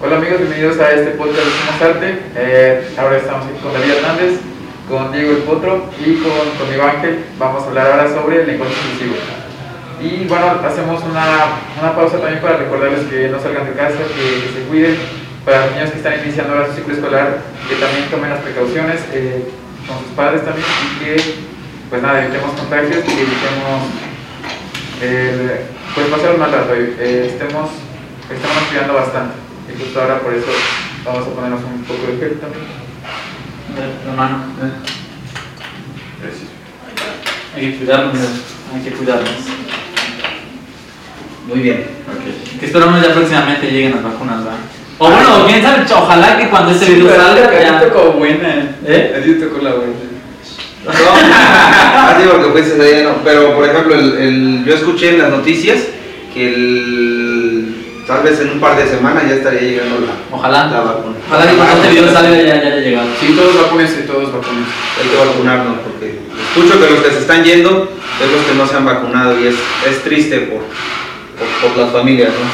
Hola amigos, bienvenidos a este podcast de Somos Arte. Eh, ahora estamos aquí con David Hernández, con Diego El Potro y con conmigo Ángel. Vamos a hablar ahora sobre el lenguaje inclusivo. Y bueno, hacemos una, una pausa también para recordarles que no salgan de casa, que, se cuiden. Para los niños que están iniciando ahora su ciclo escolar, que también tomen las precauciones eh, con sus padres también y que, pues nada, evitemos contagios y evitemos eh, pues pasar un mal rato. Eh, estemos, estamos cuidando bastante. Ahora por eso vamos a ponernos un poco de gel también. Hermano, Gracias. hay que cuidarnos, hay que cuidarnos. Muy bien. Que esperamos ya próximamente lleguen las vacunas, ¿verdad? O bueno, quién sabe, ojalá que cuando este video salga ya... tocó buena. ¿Eh? A ti tocó la buena. No, así porque allá, no. Pero por ejemplo, el, el- yo escuché en las noticias que el, tal vez en un par de semanas ya estaría llegando la, Ojalá. la vacuna. Ojalá que cuando este video salga ya, ya haya llegado. Sí, todos vacúnense, todos vacúnense. Hay que vacunarnos porque escucho que los que se están yendo es los que no se han vacunado y es, es triste por, por, por las familias, ¿no?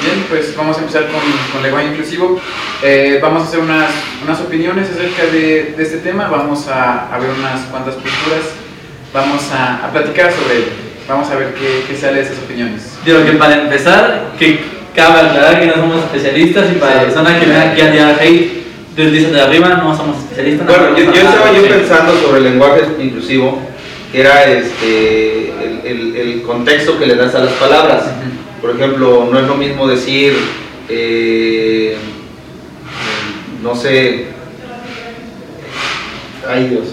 Bien, pues vamos a empezar con, con lenguaje inclusivo. Eh, vamos a hacer unas, unas opiniones acerca de, de este tema, vamos a, a ver unas cuantas posturas, vamos a, a platicar sobre ello, vamos a ver qué, qué sale de esas opiniones. Digo que para empezar, que cabe aclarar que no somos especialistas y para Sí. la persona que venga aquí a tirar hate, desde de arriba no somos especialistas. no Bueno, yo, yo estaba yo pensando sobre el lenguaje inclusivo, que era este, el, el- el contexto que le das a las palabras. Por ejemplo, no es lo mismo decir, eh, no sé, ay Dios,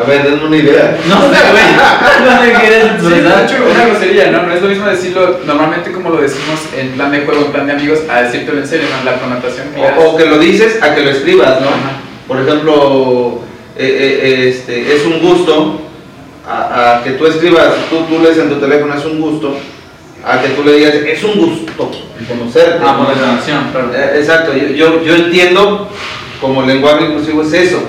a ver, denme una idea. No sé, güey. No sé qué quieres Sí, de expresar. hecho, una grosería, ¿no? No es lo mismo decirlo normalmente como lo decimos en plan de juego, en plan de amigos, a decírtelo en serio, ¿no? La connotación que. O, o que lo dices a que lo escribas, ¿no? Ajá. Por ejemplo, eh, eh, este, es un gusto a, a que tú escribas, tú, tú lees en tu teléfono, es un gusto, a que tú le digas, es un gusto conocerte. Ah, por la grabación, claro. Eh, Exacto, yo, yo, yo entiendo como lenguaje inclusivo es eso,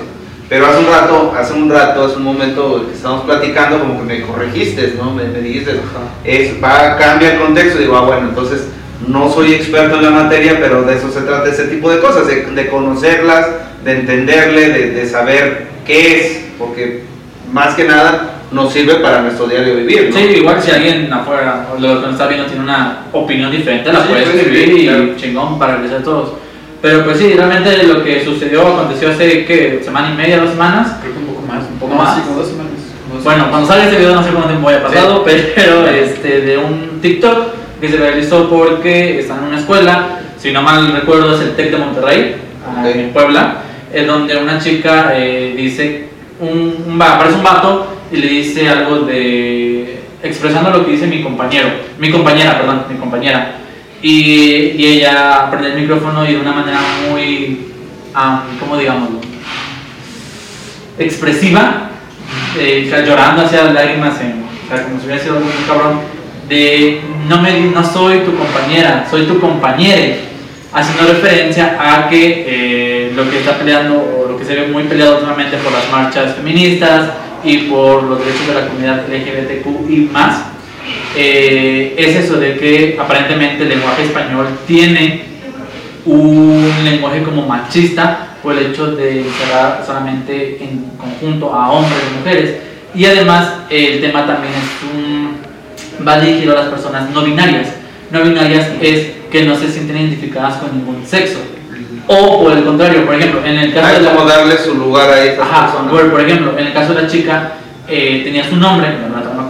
pero hace un rato, hace un rato, hace un momento que estábamos platicando, como que me corregiste, ¿no? Me, me dijiste, es, va, cambia el contexto, digo, ah, bueno, entonces no soy experto en la materia, pero de eso se trata ese tipo de cosas, de, de conocerlas, de entenderle, de, de saber qué es, porque más que nada nos sirve para nuestro diario vivir, ¿no? Sí, igual si alguien afuera o lo que nos está viendo tiene una opinión diferente, la Sí, puede escribir escribir, y claro. chingón para crecer todos. Pero pues sí, realmente lo que sucedió aconteció hace, ¿qué? ¿Semana y media, dos semanas? Creo que un poco más, un poco ¿Más? más, sí, como dos semanas. como Bueno, cuando salga este video no sé cuánto tiempo haya pasado, pero este, de un TikTok que se realizó porque están en una escuela, si no mal recuerdo es el TEC de Monterrey, ah, Ok. en Puebla, en donde una chica eh, dice, un, un aparece un vato y le dice algo de, expresando lo que dice mi compañero, mi compañera, perdón, mi compañera. Y, ella prende el micrófono y de una manera muy, ah, ¿cómo digámoslo? Expresiva, eh, llorando hacia lágrimas, en, como si hubiera sido muy cabrón, de no, me, no soy tu compañera, soy tu compañere, haciendo referencia a que eh, lo que está peleando, o lo que se ve muy peleado últimamente por las marchas feministas y por los derechos de la comunidad LGBTQ y más, eh, es eso de que aparentemente el lenguaje español tiene un lenguaje como machista por el hecho de encerrar solamente en conjunto a hombres y mujeres. Y además el tema también es un va dirigido a las personas no binarias. No binarias es que no se sienten identificadas con ningún sexo. O por el contrario por ejemplo en el caso Hay de la como darle su lugar a estas Ajá, personas. por, por ejemplo en el caso de la chica eh, tenía su nombre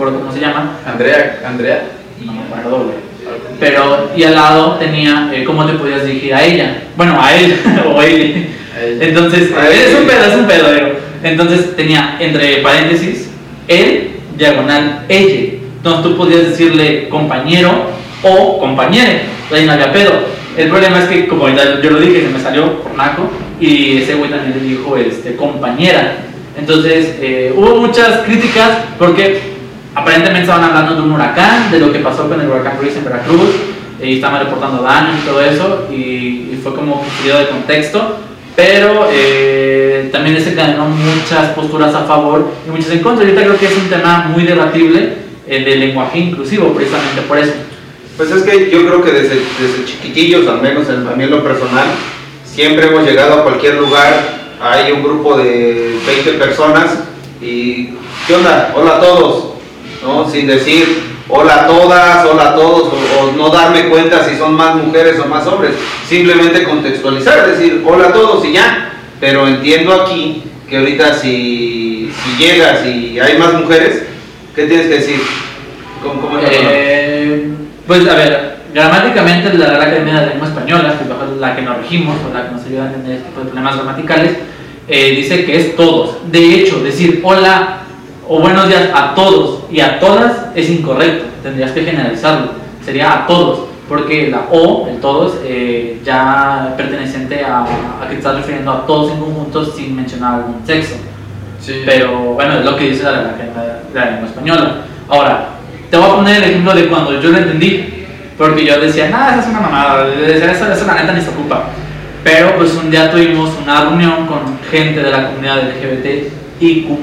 acuerdo cómo se llama Andrea, Andrea. no me acuerdo, güey. Pero, y al lado tenía eh, cómo te podías dirigir a ella. Bueno, a él o a él. Entonces, A él. es un pedo, es un pedo, digo. Entonces tenía entre paréntesis, él, diagonal, ella. Entonces tú podías decirle compañero o compañere. Ahí no había pedo. El problema es que, como yo lo dije, se me salió por naco. Y ese güey también le dijo este, compañera. Entonces, eh, hubo muchas críticas porque aparentemente estaban hablando de un huracán, de lo que pasó con el huracán Luis en Veracruz, y estaban reportando daños y todo eso, y, y fue como salió de contexto, pero eh, también desencadenó muchas posturas a favor y muchas en contra. Yo creo que es un tema muy debatible, el del lenguaje inclusivo, precisamente por eso. Pues es que yo creo que desde, desde chiquitillos, al menos en, a mí en lo personal, siempre hemos llegado a cualquier lugar, hay un grupo de 20 personas y ¿qué onda? Hola a todos, ¿no? Sin decir hola a todas, hola a todos, o, o no darme cuenta si son más mujeres o más hombres, simplemente contextualizar, decir hola a todos y ya, pero entiendo aquí que ahorita si, si llegas y hay más mujeres, ¿qué tienes que decir? ¿Cómo, cómo es la palabra? Eh, pues a ver, gramáticamente la Real Academia de la Lengua Española, que es la que nos regimos o la que nos ayuda a entender este tipo de problemas gramaticales, eh, dice que es todos. De hecho, decir hola o buenos días a todos y a todas es incorrecto, tendrías que generalizarlo, sería a todos, porque la O, el todos, eh, ya perteneciente a, a que estás refiriendo a todos en conjunto sin mencionar algún sexo. Sí. Pero bueno, es lo que dice la, la, la- la lengua española. Ahora, te voy a poner el ejemplo de cuando yo lo entendí, porque yo decía, nada, esa es una mamada, esa, esa, la neta ni se ocupa. Pero pues un día tuvimos una reunión con gente de la comunidad LGBT y Q+,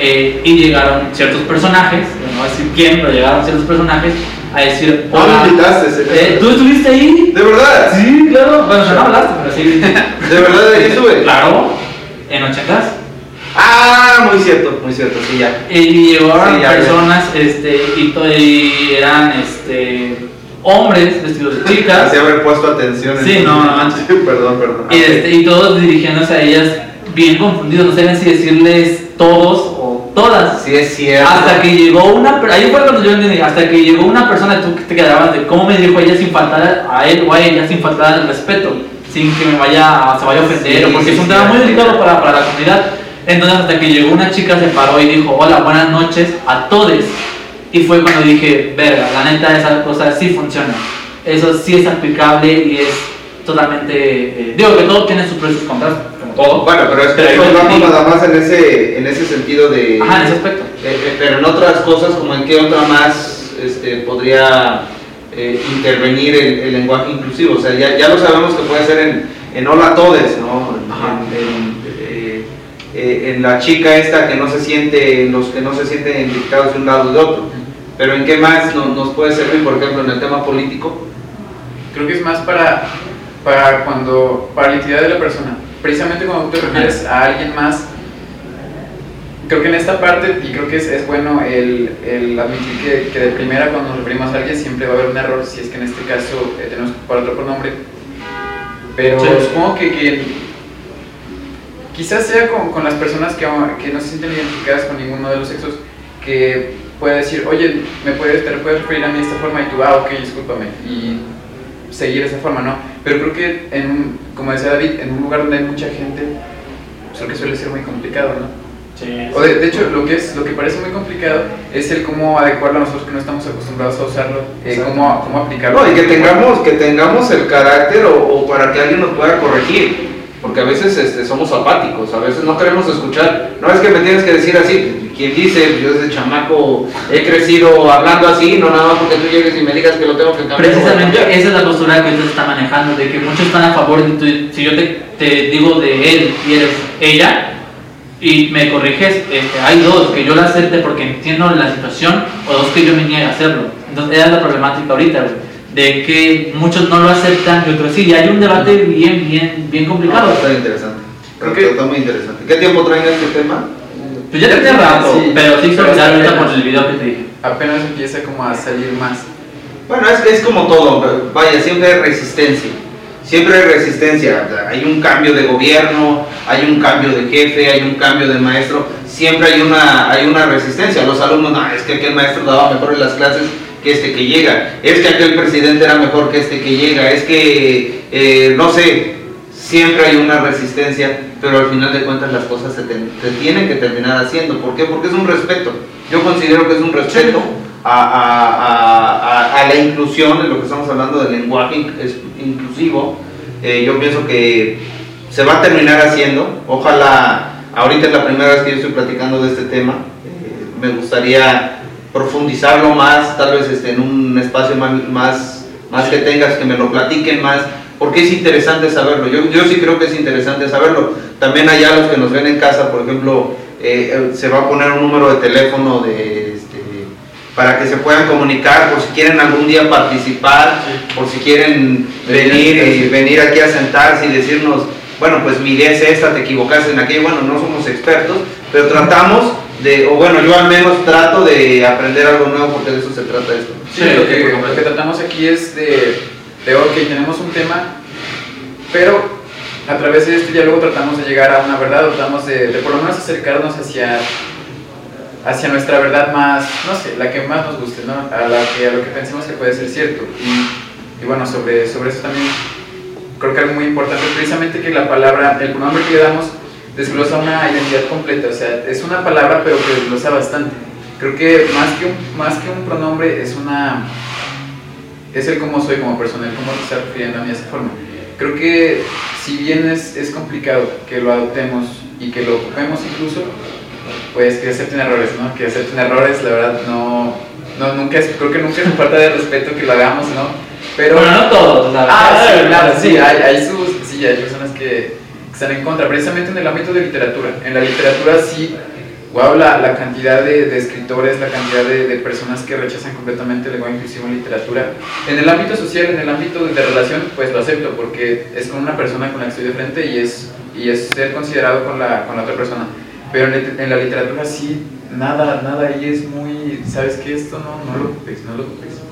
eh, y llegaron ciertos personajes, no voy a decir quién, pero llegaron ciertos personajes a decir, invitaste, ese- Eh, ¿Tú estuviste ahí? ¿De verdad? Sí, claro. Bueno, no hablaste, pero sí. ¿De verdad ahí estuve? Claro, en ochentas. Ah, muy cierto, muy cierto, sí, ya. Y llegaron Sí, ya personas este, y, eran este, hombres vestidos de chicas Así haber puesto atención. en- Sí, no, no perdón, perdón. y, este, y todos dirigiéndose a ellas bien confundidos, no sabían si decirles todos todas. Sí, es cierto. Hasta que llegó una ahí fue cuando yo entendí, hasta que llegó una persona tú que te quedabas de cómo me dijo ella sin faltar a él o a ella sin faltar al respeto, sin que me vaya se vaya a ofender, Sí, o porque sí, es un sí, tema muy delicado para, para la comunidad. Entonces hasta que llegó una chica se paró y dijo, hola, buenas noches a todos. Y fue cuando dije, verga, la neta esa cosa sí funciona. Eso sí es aplicable y es totalmente... eh, digo que todo tiene sus pros y sus contras, como todo. Bueno, pero es que Pero entendí. nada más en ese, en ese sentido de. Ajá, en ese aspecto. Eh, eh, pero en otras cosas, como en qué otra más este, podría eh, intervenir el, el lenguaje inclusivo. O sea, ya, ya lo sabemos que puede ser en, en hola todes, ¿no? En, Ajá. en- eh, eh, en la chica esta que no se siente, los que no se sienten identificados de un lado o de otro. Pero en qué más no- nos puede servir, por ejemplo, en el tema político. Creo que es más para, para cuando, para la identidad de la persona. Precisamente cuando tú te refieres a alguien más, creo que en esta parte, y creo que es, es bueno el, el admitir que, que de primera cuando nos referimos a alguien siempre va a haber un error, si es que en este caso eh, tenemos que ocupar otro pronombre. Pero Sí. supongo que, que quizás sea con, con las personas que, que no se sienten identificadas con ninguno de los sexos, que puede decir, oye, me puedes, te puedes referir a mí de esta forma y tú, ah, ok, discúlpame, y seguir esa forma, ¿no? Pero creo que, en un, como decía David, en un lugar donde hay mucha gente, pues creo que suele ser muy complicado, ¿no? Sí. O de, de hecho, lo que, es, lo que parece muy complicado es el cómo adecuarlo a nosotros que no estamos acostumbrados a usarlo, eh, cómo, cómo aplicarlo. No, y que tengamos, que tengamos el carácter o, o para que alguien nos pueda corregir. Porque a veces este, somos apáticos, a veces no queremos escuchar. No es que me tienes que decir así. Quien dice, yo desde chamaco he crecido hablando así, no nada más porque tú llegues y me digas que lo tengo que cambiar. Precisamente esa es la postura que usted está manejando, de que muchos están a favor de tu, si yo te, digo de él y eres ella y me corriges, este, hay dos, que yo la acepte porque entiendo la situación o dos que yo me niegue a hacerlo. Entonces esa es la problemática ahorita, de que muchos no lo aceptan y otros sí, y hay un debate bien, bien, bien No, complicado. está interesante. Creo Está- que- está muy interesante. ¿Qué tiempo traen este tema? Pues ya tenía rato, Sí, pero sí viral ahorita por el video que te dije. Apenas empieza como a salir más. Bueno, es, es como todo, vaya, siempre hay resistencia. Siempre hay resistencia. Hay un cambio de gobierno, hay un cambio de jefe, hay un cambio de maestro. Siempre hay una, hay una resistencia. Los alumnos, no, es que aquel maestro daba mejor en las clases que este que llega. Es que aquel presidente era mejor que este que llega. Es que, eh, no sé, siempre hay una resistencia, pero al final de cuentas las cosas se, tienen que terminar haciendo. ¿Por qué? Porque es un respeto. Yo considero que es un respeto a, a- a- la inclusión, en lo que estamos hablando del lenguaje inclusivo. Eh, yo pienso que se va a terminar haciendo. Ojalá, ahorita es la primera vez que yo estoy platicando de este tema. eh, me gustaría profundizarlo más, tal vez este, en un espacio más, más, más que tengas, que me lo platiquen más, porque es interesante saberlo. Yo, yo sí creo que es interesante saberlo. También allá los que nos ven en casa, por ejemplo, eh, eh, se va a poner un número de teléfono de, este, para que se puedan comunicar, por si quieren algún día participar, por si quieren venir y venir aquí a sentarse y decirnos, bueno, pues mi idea es esta, te equivocaste en aquello, bueno, no somos expertos, pero tratamos de, o bueno, yo al menos trato de aprender algo nuevo porque de eso se trata esto. Sí, lo que, lo que tratamos aquí es de, de, ok, tenemos un tema, pero a través de ya luego tratamos de llegar a una verdad, tratamos de, de por lo menos acercarnos hacia hacia nuestra verdad más, no sé, la que más nos guste, ¿no? A, la que, a lo que pensemos que puede ser cierto. Y, y, bueno, sobre, sobre eso también creo que es muy importante, precisamente que la palabra, el pronombre que le damos, desglosa una identidad completa, o sea, es una palabra pero que desglosa bastante. Creo que más que un, más que un pronombre es una... es el cómo soy como persona, el cómo te está refiriendo a mí de esa forma. Creo que si bien es, es complicado que lo adoptemos y que lo ocupemos incluso, pues que acepten errores, ¿no? Que acepten errores, la verdad, no, no nunca es, creo que nunca es falta de respeto que lo hagamos, ¿no? Pero bueno, no todos, la Ah, sí, claro, sí, hay, hay, sus, sí, hay personas que, están en contra, precisamente en el ámbito de literatura. En la literatura sí, wow, la, la cantidad de, escritores, la cantidad de, personas que rechazan completamente el lenguaje inclusivo en literatura. En el ámbito social, en el ámbito de, relación, pues lo acepto, porque es con una persona con la que estoy de frente y es, y es ser considerado con la, con la otra persona pero en, la literatura sí, nada, nada ahí es muy, ¿sabes qué? Esto no, no lo ocupes, no lo ocupes.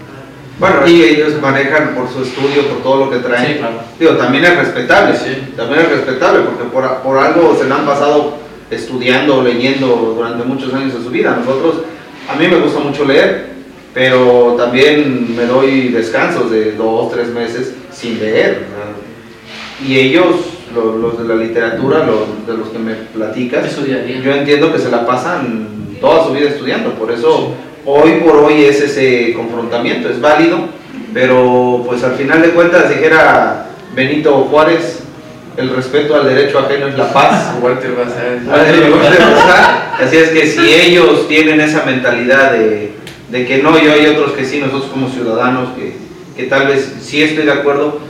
Bueno, y ellos manejan por su estudio, por todo lo que traen. Sí, claro. Digo, también es respetable, sí. también es respetable, porque por, por algo se le han pasado estudiando, leyendo durante muchos años de su vida. Nosotros, a mí me gusta mucho leer, pero también me doy descansos de dos, tres meses sin leer. Y ellos los, de la literatura, los, de los que me platicas, yo entiendo que se la pasan toda su vida estudiando, por eso hoy por hoy es ese confrontamiento, es válido, pero pues al final de cuentas dijera Benito Juárez, el respeto al derecho ajeno es la paz. Así es que si ellos tienen esa mentalidad de, de que no, y hay otros que sí, nosotros como ciudadanos, que, que tal vez sí estoy de acuerdo,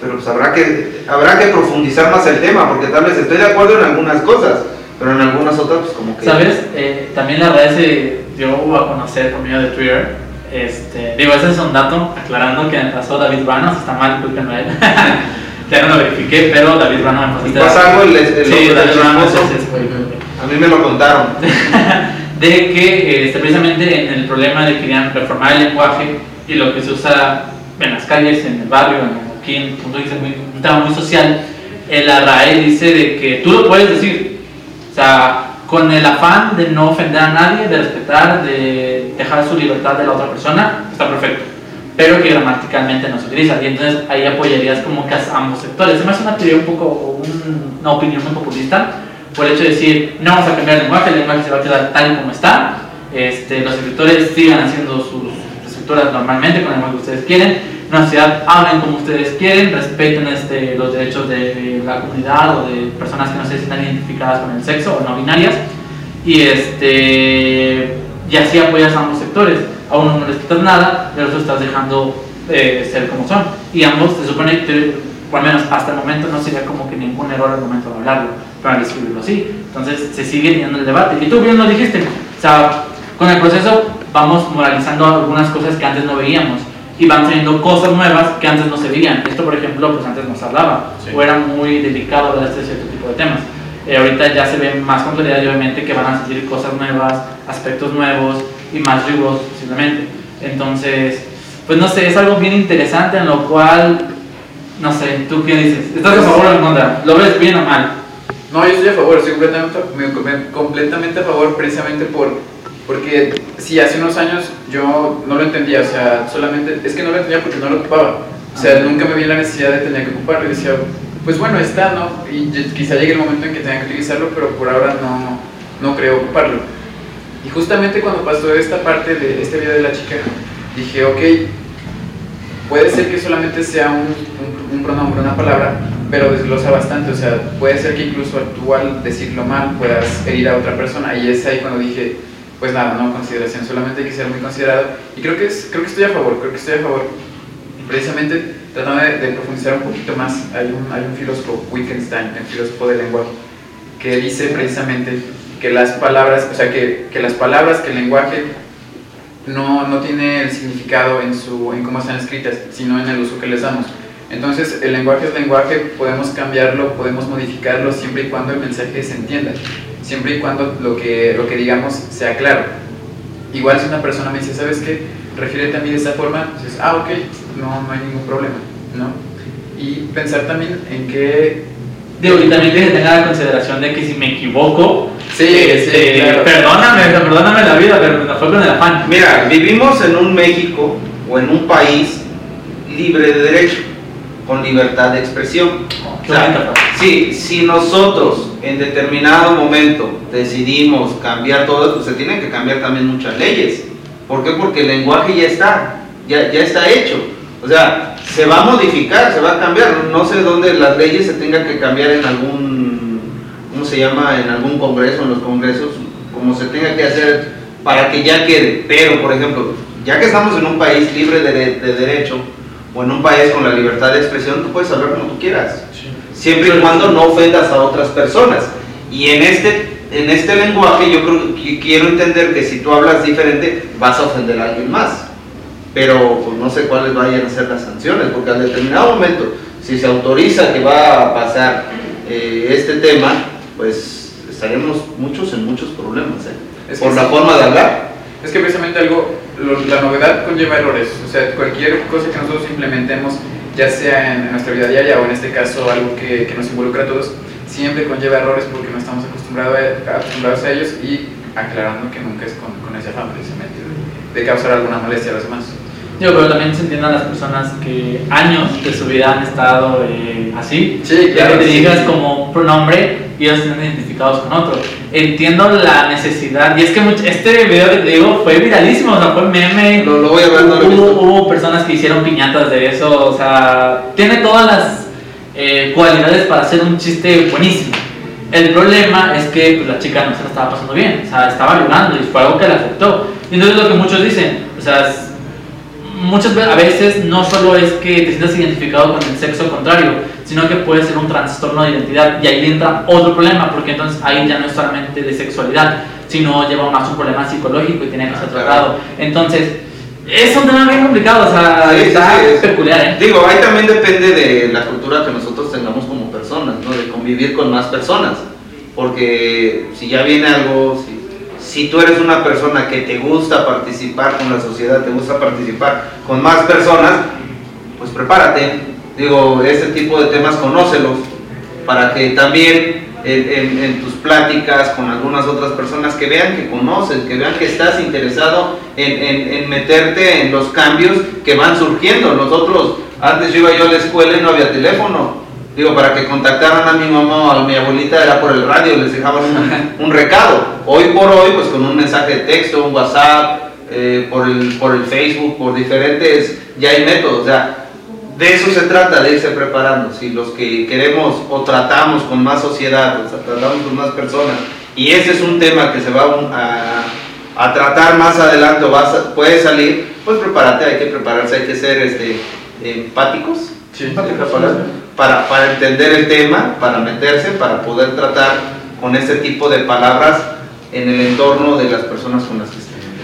pero pues habrá que, habrá que profundizar más el tema, porque tal vez estoy de acuerdo en algunas cosas, pero en algunas otras pues como que... ¿Sabes? Eh, también la red se dio a conocer por medio de Twitter, este, digo, ese es un dato, aclarando que me pasó David Branos, está mal, discúlpenme a él. ya no lo verifiqué, pero David Branos me pasó. ¿Pasa algo el, el sí, David Branos A mí me lo contaron. de que este, precisamente en el problema de que querían reformar el lenguaje y lo que se usa en las calles, en el barrio, en como dice, un tema muy social, el RAE dice de que tú lo puedes decir, o sea, con el afán de no ofender a nadie, de respetar, de dejar su libertad de la otra persona, está perfecto, pero que gramaticalmente no se utiliza, y entonces ahí apoyarías como que a ambos sectores. Se me hace una teoría un poco, una opinión muy populista, por el hecho de decir, no vamos a cambiar el lenguaje, el lenguaje se va a quedar tal como está, este, los escritores sigan haciendo sus escrituras normalmente con el lenguaje que ustedes quieren, una sociedad hablen como ustedes quieren, respeten este, los derechos de la comunidad o de personas que no se sientan identificadas con el sexo o no binarias y, este, y así apoyas a ambos sectores. A uno no les quitas nada, pero otro estás dejando eh, ser como son. Y ambos se supone que, o al menos hasta el momento, no sería como que ningún error al momento de hablarlo, para describirlo así. Entonces se sigue teniendo el debate. Y tú bien lo dijiste, o sea, con el proceso vamos moralizando algunas cosas que antes no veíamos y van saliendo cosas nuevas que antes no se veían. Esto, por ejemplo, pues antes no se hablaba o era muy delicado hablar de este cierto tipo de temas. Eh, ahorita ya se ve más con claridad y obviamente que van a salir cosas nuevas, aspectos nuevos y más rigurosos posiblemente. Entonces, pues no sé, es algo bien interesante en lo cual, no sé, ¿tú qué dices? ¿Estás a favor o en contra? ¿Lo ves bien o mal? No, yo estoy a favor, estoy completamente, completamente a favor precisamente por porque si hace unos años yo no lo entendía, o sea, solamente, es que no lo entendía porque no lo ocupaba. O sea, nunca me vi la necesidad de tener que ocuparlo y decía, pues bueno, está, ¿no? Y quizá llegue el momento en que tenga que utilizarlo, pero por ahora no, no creo ocuparlo. Y justamente cuando pasó esta parte de este video de la chica, dije, ok, puede ser que solamente sea un, un, un pronombre, una palabra, pero desglosa bastante, o sea, puede ser que incluso tú al decirlo mal puedas herir a otra persona. Y es ahí cuando dije, pues nada, no consideración, solamente hay que ser muy considerado. Y creo que, es, creo que estoy a favor, creo que estoy a favor. Precisamente tratando de, profundizar un poquito más, hay un, filósofo, Wittgenstein, el filósofo del lenguaje, que dice precisamente que las palabras, o sea, que, que las palabras, que el lenguaje no, no tiene el significado en, su, en cómo están escritas, sino en el uso que les damos. Entonces, el lenguaje es lenguaje, podemos cambiarlo, podemos modificarlo siempre y cuando el mensaje se entienda, siempre y cuando lo que, lo que digamos sea claro. Igual si una persona me dice, ¿sabes qué? Refiérete a mí de esa forma, dices, ah, ok, no, no hay ningún problema, ¿no? Y pensar también en que... Digo, y también que se tenga la consideración de que si me equivoco, Sí, este, sí, claro. perdóname, perdóname la vida, pero no fue con el afán. Mira, vivimos en un México o en un país libre de derecho, con libertad de expresión. Qué O sea, si, si nosotros en determinado momento decidimos cambiar todo, pues se tienen que cambiar también muchas leyes. ¿Por qué? Porque el lenguaje ya está, ya, ya está hecho. O sea, se va a modificar, se va a cambiar. No sé dónde las leyes se tengan que cambiar en algún, ¿cómo se llama? En algún congreso, en los congresos, como se tenga que hacer para que ya quede. Pero, por ejemplo, ya que estamos en un país libre de, de derecho, o en un país con la libertad de expresión, tú puedes hablar como tú quieras siempre y cuando no ofendas a otras personas. Y en este, en este lenguaje yo creo que quiero entender que si tú hablas diferente vas a ofender a alguien más. Pero pues, no sé cuáles vayan a ser las sanciones, porque al determinado momento, si se autoriza que va a pasar eh, este tema, pues estaremos muchos en muchos problemas, ¿eh? Es que por la sí. forma de hablar. Es que precisamente algo, lo- la novedad conlleva errores, o sea, cualquier cosa que nosotros implementemos, ya sea en nuestra vida diaria o en este caso algo que, que nos involucra a todos, siempre conlleva errores porque no estamos acostumbrados a, acostumbrados a ellos y aclarando que nunca es con, con ese afán precisamente de, de causar alguna molestia a los demás. Yo, pero también se entiendan las personas que años de su vida han estado eh, así. Sí, claro, que te sí. digas como pronombre y ellos están identificados con otro. Entiendo la necesidad. Y es que este video que te digo fue viralísimo, o sea, fue meme. Lo, lo voy a ver, no lo hubo, hubo personas que hicieron piñatas de eso, o sea, tiene todas las eh, cualidades para hacer un chiste buenísimo. El problema es que pues, la chica no se la estaba pasando bien, o sea, estaba llorando y fue algo que le afectó. Y entonces lo que muchos dicen, o sea, muchas veces, a veces no solo es que te sientas identificado con el sexo contrario, sino que puede ser un trastorno de identidad y ahí entra otro problema, porque entonces ahí ya no es solamente de sexualidad, sino lleva más un problema psicológico y tiene que ser Ah, tratado. Entonces, es un tema bien complicado, o sea, Sí, sí, está sí, es- peculiar, ¿eh? Digo, ahí también depende de la cultura que nosotros tengamos como personas, ¿no? De convivir con más personas. Porque si ya viene algo, si, si tú eres una persona que te gusta participar con la sociedad, te gusta participar con más personas, pues prepárate. Digo, este tipo de temas conócelos para que también en, en- en tus pláticas con algunas otras personas que vean que conoces, que vean que estás interesado en, en- en meterte en los cambios que van surgiendo. Nosotros, antes yo iba yo a la escuela y no había teléfono. Digo, para que contactaran a mi mamá o a mi abuelita era por el radio, les dejaban un, un recado. Hoy por hoy, pues con un mensaje de texto, un WhatsApp, eh, por, el, por el Facebook, por diferentes, ya hay métodos. O sea, de eso se trata, de irse preparando. Si los que queremos o tratamos con más sociedad, o sea, tratamos con más personas, y ese es un tema que se va a, a tratar más adelante o a- puede salir, pues prepárate, hay que prepararse, hay que ser este, empáticos Sí, empáticos, para, para, entender el tema, para meterse, para poder tratar con este tipo de palabras en el entorno de las personas con las que.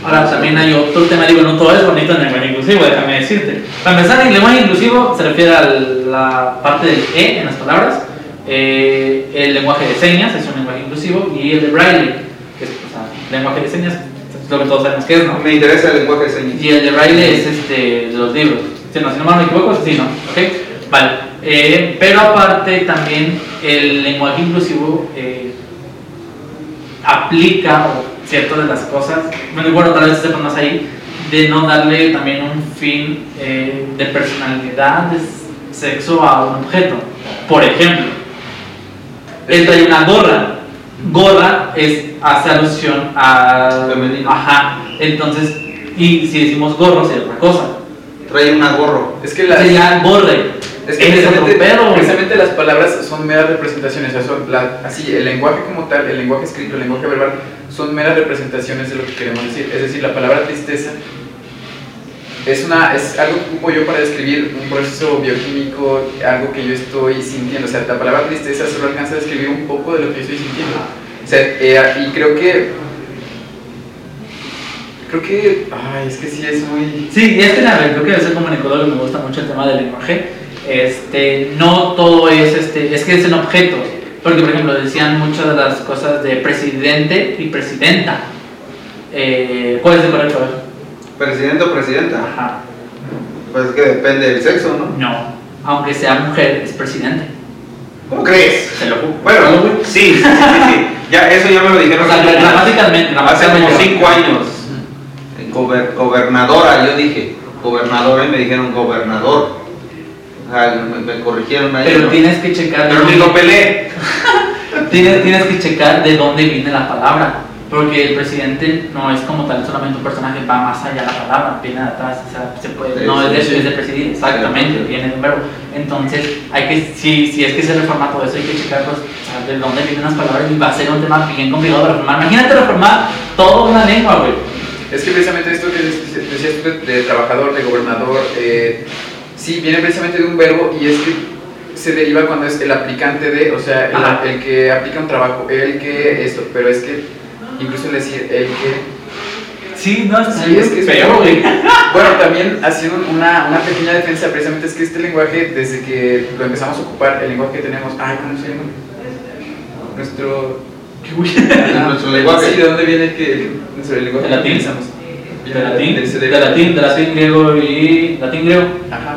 Ahora también hay otro tema, digo, no todo es bonito en el lenguaje inclusivo, déjame decirte. Para empezar, el lenguaje inclusivo se refiere a la parte del E en las palabras. Eh, el lenguaje de señas es un lenguaje inclusivo y el de Braille, que es o sea, lenguaje de señas, es lo que todos sabemos que es, ¿no? Me interesa el lenguaje de señas. Y el de Braille es este, de los libros. Si no, si no me equivoco, sí, ¿no? ¿Ok? Vale. Eh, pero aparte también el lenguaje inclusivo eh, aplica o ciertas de las cosas, bueno, y bueno, tal vez sepan más ahí, de no darle también un fin eh, de personalidad, de sexo a un objeto. Por ejemplo, él trae una gorra. Gorra es, hace alusión a... Femenino. Ajá. Entonces, y si decimos gorro sería otra cosa. Trae una gorro. Es que las, Sería gorre. Es que precisamente, pedo. precisamente las palabras son meras representaciones, o sea, son la- así, el lenguaje como tal, el lenguaje escrito, el lenguaje verbal, son meras representaciones de lo que queremos decir. Es decir, la palabra tristeza es, una, es algo que ocupo yo para describir un proceso bioquímico, algo que yo estoy sintiendo. O sea, la palabra tristeza solo alcanza a describir un poco de lo que yo estoy sintiendo. O sea, eh, y creo que Creo que, ay, es que sí es muy... Sí, es que a ver, creo que soy comunicador y me gusta mucho el tema del lenguaje. Este, no todo es, este, es que es en objetos. Porque, por ejemplo, decían muchas de las cosas de presidente y presidenta. Eh, ¿Cuál es el correcto? ¿Presidente o presidenta? Ajá. Pues es que depende del sexo, ¿no? No, aunque sea mujer, es presidente. ¿Cómo crees? Se lo juro. Bueno, sí, sí, sí, sí. Ya, eso ya me lo dijeron O sea, hace- como cinco años. Gober- gobernadora, yo dije, gobernadora y me dijeron gobernador. Me, me corrigieron ahí. Pero ¿no? tienes que checar. de Pero ni dónde- lo peleé. Tienes, tienes que checar de dónde viene la palabra, porque el presidente no es como tal solamente un personaje, va más allá de la palabra, viene de atrás, o sea, se puede, Sí, no sí, es de, sí. es de presidir, exactamente, Sí. viene de un verbo. Entonces, hay que, si, si es que se reforma todo eso, hay que checar pues, de dónde vienen las palabras y va a ser un tema bien complicado de reformar. Imagínate reformar toda una lengua, güey. Es que precisamente esto que dec- decías de, de trabajador, de gobernador, eh, sí, viene precisamente de un verbo y es que se deriva cuando es el aplicante de, o sea, el, que aplica un trabajo, el que esto, pero es que incluso el decir el que... Sí, no, es, Sí, es que es feo, güey. Bueno, también haciendo una, una pequeña defensa, precisamente es que este lenguaje, desde que lo empezamos a ocupar, el lenguaje que tenemos, ay, ¿cómo se llama? Nuestro... Qué güey. Nuestro lenguaje. Sí, ¿de dónde viene el que, el- nuestro el lenguaje que latín. utilizamos? De latín, Del- de latín, de latín griego y latín griego. Ajá.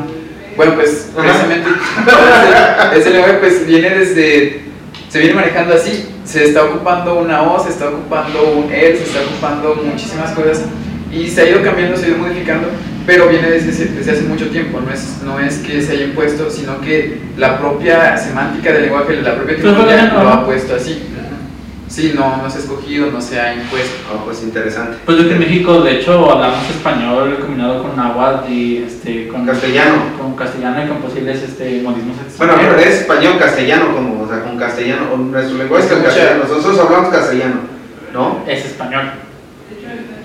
Bueno, pues Ajá. precisamente ese, lenguaje pues viene desde, se viene manejando así, se está ocupando una O, se está ocupando un él, se está ocupando muchísimas cosas y se ha ido cambiando, se ha ido modificando, pero viene desde, hace- desde hace mucho tiempo, no es, no es que se haya impuesto, sino que la propia semántica del lenguaje, la propia bueno, lo ha puesto así. Sí, no, no se ha escogido, no se ha impuesto. Ah, pues interesante. Pues yo que en México, de hecho, hablamos español combinado con náhuatl y este, con Castellano. con castellano y con posibles este, modismos Bueno, extranjeros. pero es español castellano, como, o sea, con castellano, o nuestro lenguaje es el castellano, nosotros hablamos castellano, ¿no? Es español.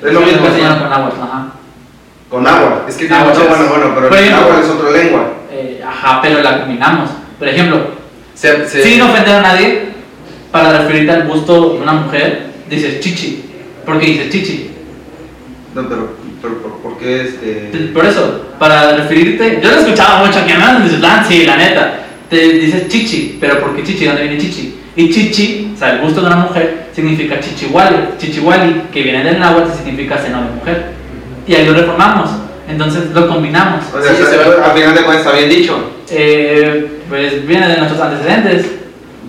Es lo mismo, castellano ¿no? con náhuatl, ajá. con agua. Es que tiene bueno, muchas- bueno, bueno, pero el ejemplo- agua es otra lengua. Eh, ajá, pero la combinamos. Por ejemplo, Se, se- sin ofender a nadie, para referirte al gusto de una mujer, dices chichi. ¿Por qué dices chichi? No, pero, pero ¿por, por qué este...? Por eso, para referirte, yo lo escuchaba mucho aquí en Mizutlán, sí, la neta. Te dices chichi, pero ¿por qué chichi? ¿De dónde viene chichi? Y chichi, o sea, el gusto de una mujer, significa chichihuali. Chichihuali, que viene del náhuatl, significa seno de mujer. Y ahí lo reformamos. Entonces lo combinamos. O sea, Sí, se al final de cuentas está bien dicho. Eh, pues viene de nuestros antecedentes.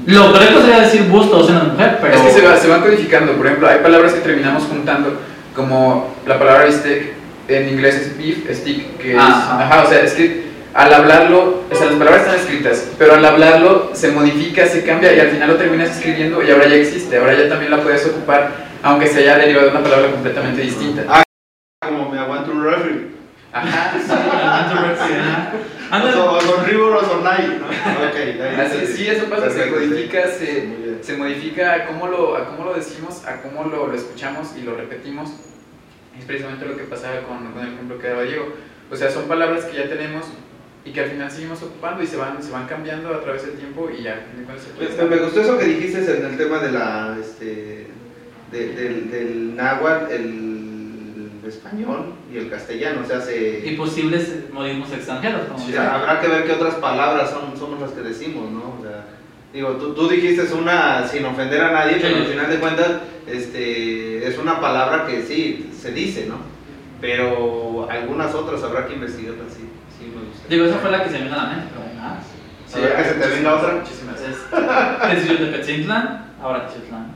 Lo correcto sería decir busto o seno de mujer, pero. Es que se, va- se van codificando, por ejemplo, hay palabras que terminamos juntando, como la palabra bistec, en inglés es beef stick, que es, Ajá. ajá, o sea, es que al hablarlo, o sea, las palabras están escritas, pero al hablarlo se modifica, se cambia y al final lo terminas escribiendo y ahora ya existe, ahora ya también la puedes ocupar, aunque se haya derivado de una palabra completamente distinta. Ah, Como me aguanto un referee. Ajá, Anda- O son River o son Nike, ¿no? Ok, ahí Así, está. sí, eso pasa, se codifica, se, se modifica a cómo lo, a cómo lo decimos, a cómo lo, lo escuchamos y lo repetimos. Es precisamente lo que pasaba con, con el ejemplo que daba Diego. O sea, son palabras que ya tenemos y que al final seguimos ocupando y se van, se van cambiando a través del tiempo y ya. se puede- Me, me gustó eso que dijiste en el tema de la, este, de- del, del náhuatl, el español y el castellano, o sea, se... Y posibles modismos extranjeros, como sea, habrá que ver qué otras palabras son, somos las que decimos, ¿no? O sea, digo, tú, tú dijiste una sin ofender a nadie, Sí. pero al final de cuentas este, es una palabra que sí, se dice, ¿no? Pero algunas otras habrá que investigarlas, sí, sí me gusta. Digo, esa fue la que se me vino a la mente, pero hay más. A ver, que se te venga otra. Muchísimas. Entonces, es de Petzintlan, ahora Techiutlán.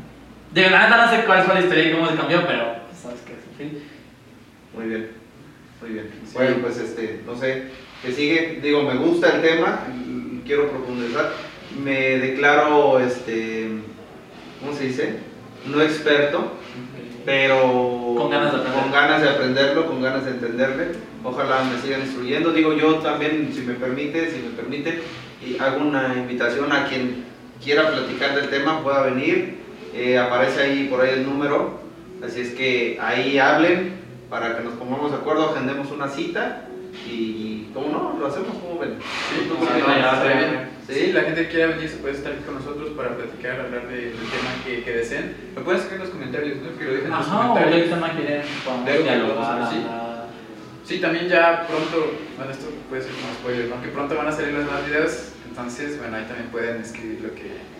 Digo, la neta no sé cuál fue la historia y cómo se cambió, pero pues, sabes que es así. Muy bien, muy bien. Sí. Bueno, pues este, no sé, que sigue, digo, me gusta el tema quiero profundizar. Me declaro, este, ¿cómo se dice? No experto, pero Con ganas de aprender. con ganas de aprenderlo, con ganas de entenderle. Ojalá me sigan instruyendo. Digo, yo también, si me permite, si me permite, y hago una invitación a quien quiera platicar del tema, pueda venir. Eh, aparece ahí por ahí el número. Así es que ahí hablen para que nos pongamos de acuerdo, agendemos una cita Y, ¿cómo no? Lo hacemos, ¿cómo ven? Sí, ¿Cómo sí, bien. Sí. Sí, la gente que quiera venir se puede estar aquí con nosotros para platicar, hablar de- del tema que, que deseen. Lo pueden escribir en los comentarios, ¿no? Que lo dejen en los Ajá, o comentarios. qué tema quieren dialogar. sí. también ya pronto, bueno, esto puede ser como spoiler, ¿no? Que pronto van a salir los demás videos, entonces, bueno, ahí también pueden escribir lo que...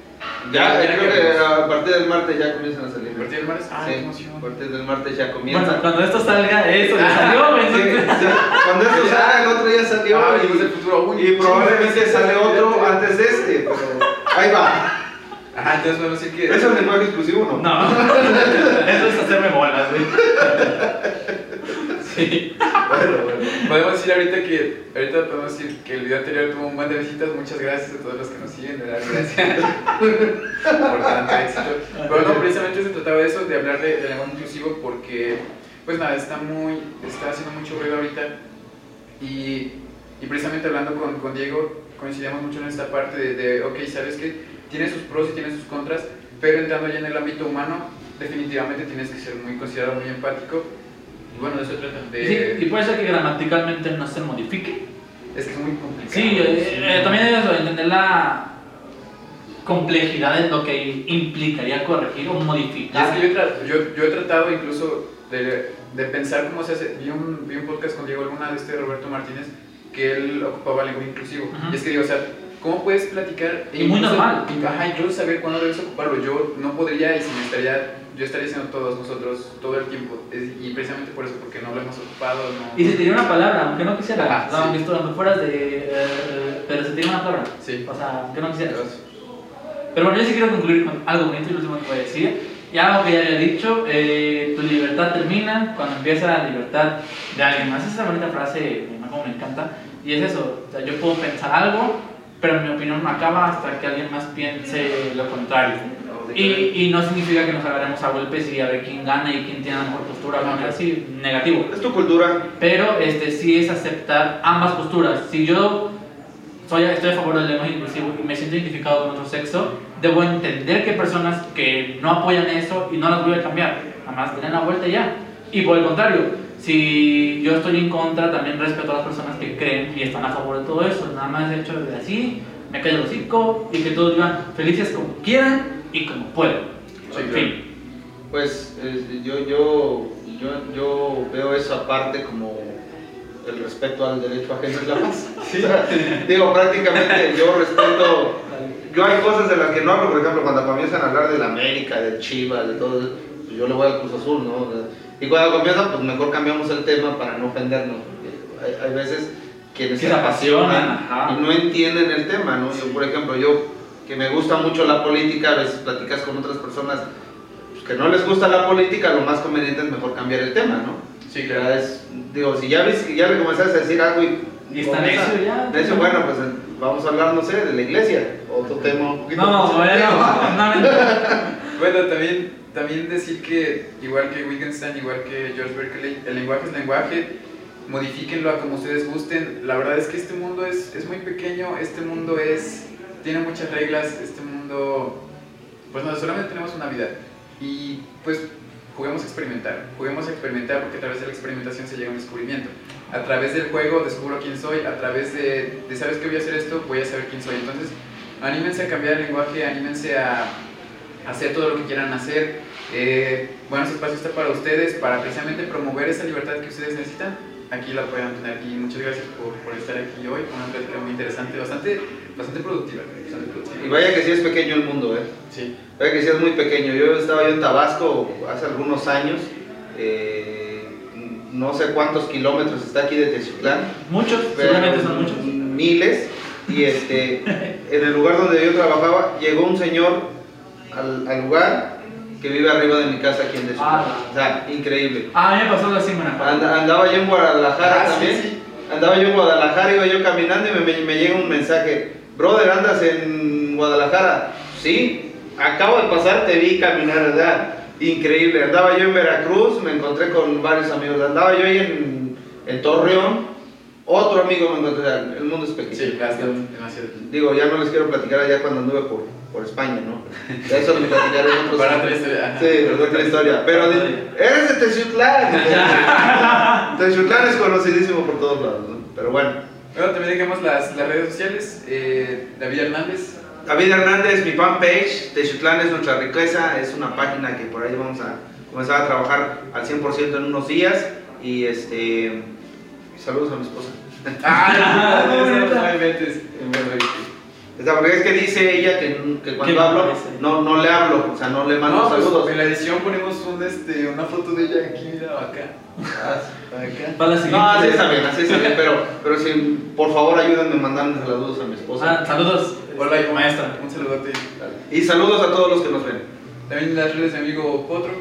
Ya, Ya creo que a partir del martes ya comienzan a salir. ¿A partir del martes? ¡Ah, Sí, a partir del martes ya comienza. Bueno, cuando esto salga, eso ya salió, güey. Sí, sí. Cuando esto salga, el otro ya salió. Ah, y, el futuro y probablemente sale otro antes de este. Pero ahí va. Ajá, entonces podemos decir que... ¿Eso es lenguaje exclusivo o no? No, eso es hacerme bolas, güey. Sí. Bueno, bueno. Podemos decir ahorita que, ahorita podemos decir que el video anterior tuvo un buen de visitas, muchas gracias a todos los que nos siguen, verdad, gracias por tanto éxito. Pero no, precisamente se trataba de eso, de hablar de, de lenguaje inclusivo porque, pues nada, está muy, está haciendo mucho ruido ahorita y, y precisamente hablando con, con Diego coincidíamos mucho en esta parte de, de, ok, sabes que tiene sus pros y tiene sus contras, pero entrando ya en el ámbito humano, definitivamente tienes que ser muy considerado, muy empático. Y bueno, eso de... Sí, y puede ser que gramaticalmente no se modifique. Es que es muy complicado. Sí, eh, eh, también es eso, entender la complejidad de lo que implicaría corregir o modificar. es que yo, yo, yo he tratado incluso de, de pensar cómo se hace. Vi un, vi un podcast con Diego alguna de este Roberto Martínez que él ocupaba lenguaje inclusivo. Ujú. Y es que digo, o sea, ¿cómo puedes platicar? Y muy incluso- normal. y- Ajá, incluso saber cuándo debes ocuparlo. Yo no podría y si me estaría, yo estaría diciendo todos nosotros todo el tiempo. Y precisamente por eso, porque no lo hemos ocupado. No... Y se tiene una palabra, aunque no quisiera, Ajá, o sea, sí. aunque, fueras de. eh, pero se tiene una palabra. Sí. O sea, aunque no quisieras. Pero bueno, yo sí quiero concluir con algo bonito y lo último que voy a decir. Ya algo que ya había dicho, eh, tu libertad termina cuando empieza la libertad de alguien más. Esa bonita frase, como me encanta. Y es eso, o sea, yo puedo pensar algo, pero mi opinión no acaba hasta que alguien más piense lo contrario. Y, y no significa que nos agarremos a golpes y a ver quién gana y quién tiene la mejor postura, o algo así, negativo. Es tu cultura. Pero este, sí es aceptar ambas posturas. Si yo soy, estoy a favor del lenguaje inclusivo y me siento identificado con otro sexo, debo entender que hay personas que no apoyan eso y no las voy a cambiar. Además, den la vuelta y ya. Y por el contrario, si yo estoy en contra, también respeto a las personas que creen y están a favor de todo eso. Nada más el hecho de así, me callo el hocico y que todos vivan felices como quieran y como puedan. Sí, en fin. Pues eh, yo, yo, yo, yo veo eso aparte como el respeto al derecho ajeno es la paz. O sea, digo, prácticamente yo respeto. Yo hay cosas de las que no hablo, por ejemplo, cuando comienzan a hablar del América, del Chivas, de todo eso, pues yo le voy al Cruz Azul, ¿no? Y cuando comienzan, pues mejor cambiamos el tema para no ofendernos. Hay, hay veces quienes Que se apasionan, apasionan ajá. y no entienden el tema, ¿no? Yo, por ejemplo, yo que me gusta mucho la política, a veces platicas con otras personas pues, que no les gusta la política, lo más conveniente es mejor cambiar el tema, ¿no? Sí, Ya claro. es- digo, si ya, ves, ya le comenzaste a decir algo y... Y está necio ya. necio, bueno, pues vamos a hablar, no sé, de la iglesia, otro tema un poquito No, bueno, serio. no, Bueno, también, también decir que, igual que Wittgenstein, igual que George Berkeley, el lenguaje es lenguaje, modifíquenlo a como ustedes gusten. La verdad es que este mundo es, es muy pequeño, este mundo es, tiene muchas reglas, este mundo, pues no, solamente tenemos una vida. Y pues juguemos a experimentar, juguemos a experimentar porque a través de la experimentación se llega a un descubrimiento. A través del juego descubro quién soy, a través de, de sabes que voy a hacer esto, voy a saber quién soy. Entonces, anímense a cambiar el lenguaje, anímense a hacer todo lo que quieran hacer. Eh, bueno, ese espacio está para ustedes, para precisamente promover esa libertad que ustedes necesitan. Aquí la pueden tener y muchas gracias por, por estar aquí hoy. Una plática muy interesante, bastante, bastante productiva. bastante productiva. Y vaya que sí es pequeño el mundo, ¿eh? Sí, Vaya que sí es muy pequeño. Yo estaba yo en Tabasco hace algunos años, eh, no sé cuántos kilómetros está aquí de Teziutlán, Muchos, pero seguramente son muchos. miles. Y este, en el lugar donde yo trabajaba, llegó un señor al, al lugar que vive arriba de mi casa aquí en. Ah. O sea, increíble. Ah, a mí me pasó así. Anda- andaba yo en Guadalajara Ah, sí, también. sí. Andaba yo en Guadalajara, iba yo caminando y me, me- me llega un mensaje. Brother, ¿andas en Guadalajara? Sí, acabo de pasar, te vi caminar, ¿verdad? Increíble. Andaba yo en Veracruz, me encontré con varios amigos. Andaba yo ahí en, en Torreón, otro amigo me encontré. El mundo es pequeño. sí, demasiado. Digo, ya no les quiero platicar allá cuando anduve por, por España, ¿no? Ya eso les platicaré en otros Para otra historia. Sí, es otra historia. Pero di- eres de Teciutlán. Te Texutlán es conocidísimo por todos lados, ¿no? Pero bueno. Bueno, también dejamos las, las redes sociales. Eh, David Hernández. David Hernández, mi fanpage, Texutlán es nuestra riqueza, es una página que por ahí vamos a comenzar a trabajar al 100% en unos días. Y este. Saludos a mi esposa. Ah. Esta, porque es que dice ella que, que cuando ¿Qué hablo, no, no le hablo, o sea, no le mando No, pues, saludos. en la edición ponemos un, este, una foto de ella aquí, mira, acá. Ah, Acá. Para la siguiente. No, así está bien, así está bien, pero, pero si, por favor, ayúdenme mandando saludos a mi esposa. Ah, saludos, Hola, este, maestra. Un saludote. Y saludos a todos los que nos ven. También las redes de mi amigo Potro.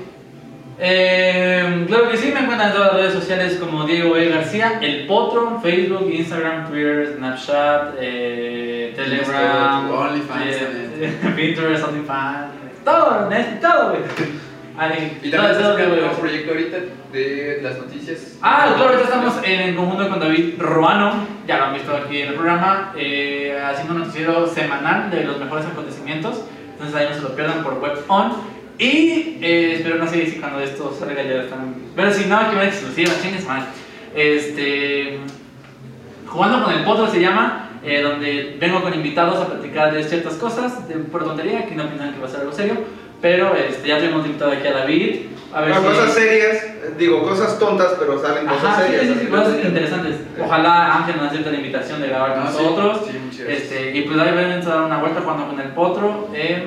Eh, claro que sí, me encuentran en todas las redes sociales como Diego E. García, El Potro, Facebook, Instagram, Twitter, Snapchat, eh, Telegram, OnlyFans eh, Pinterest, OnlyFans, todo, todo, güey. Ahí, Y todo, también estás güey. un nuevo proyecto ahorita de las noticias. Ah, claro, ahorita estamos en conjunto con David Ruano, ya lo han visto aquí en el programa, eh, haciendo un noticiero semanal de los mejores acontecimientos, entonces ahí no se lo pierdan por Web On. Y eh, espero no sé si cuando esto salga ya están. Pero si no, que una exclusiva, chingues más. Este. Jugando con el potro se llama, eh, donde vengo con invitados a platicar de ciertas cosas, de por tontería, que no piensan que va a ser algo serio. Pero este, ya tuvimos invitado aquí a David. A ver No, si- cosas serias, digo, cosas tontas, pero salen cosas Ajá, sí, serias. sí, sí, final cosas interesantes. Ojalá Ángel nos acepte la invitación de grabar con No, sí, nosotros. sí, este, y pues ahí ven a dar una vuelta cuando con el potro, eh,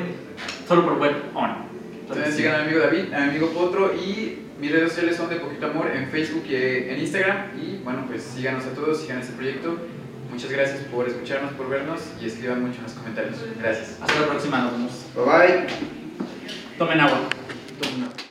solo por web on. Entonces sigan a mi amigo David, a mi amigo Potro y mis redes sociales son de Poquito Amor en Facebook y en Instagram. Y bueno, pues síganos a todos, sigan este proyecto. Muchas gracias por escucharnos, por vernos y escriban mucho en los comentarios. Gracias. Hasta la próxima, nos vemos. Bye bye. Tomen agua. Tomen agua.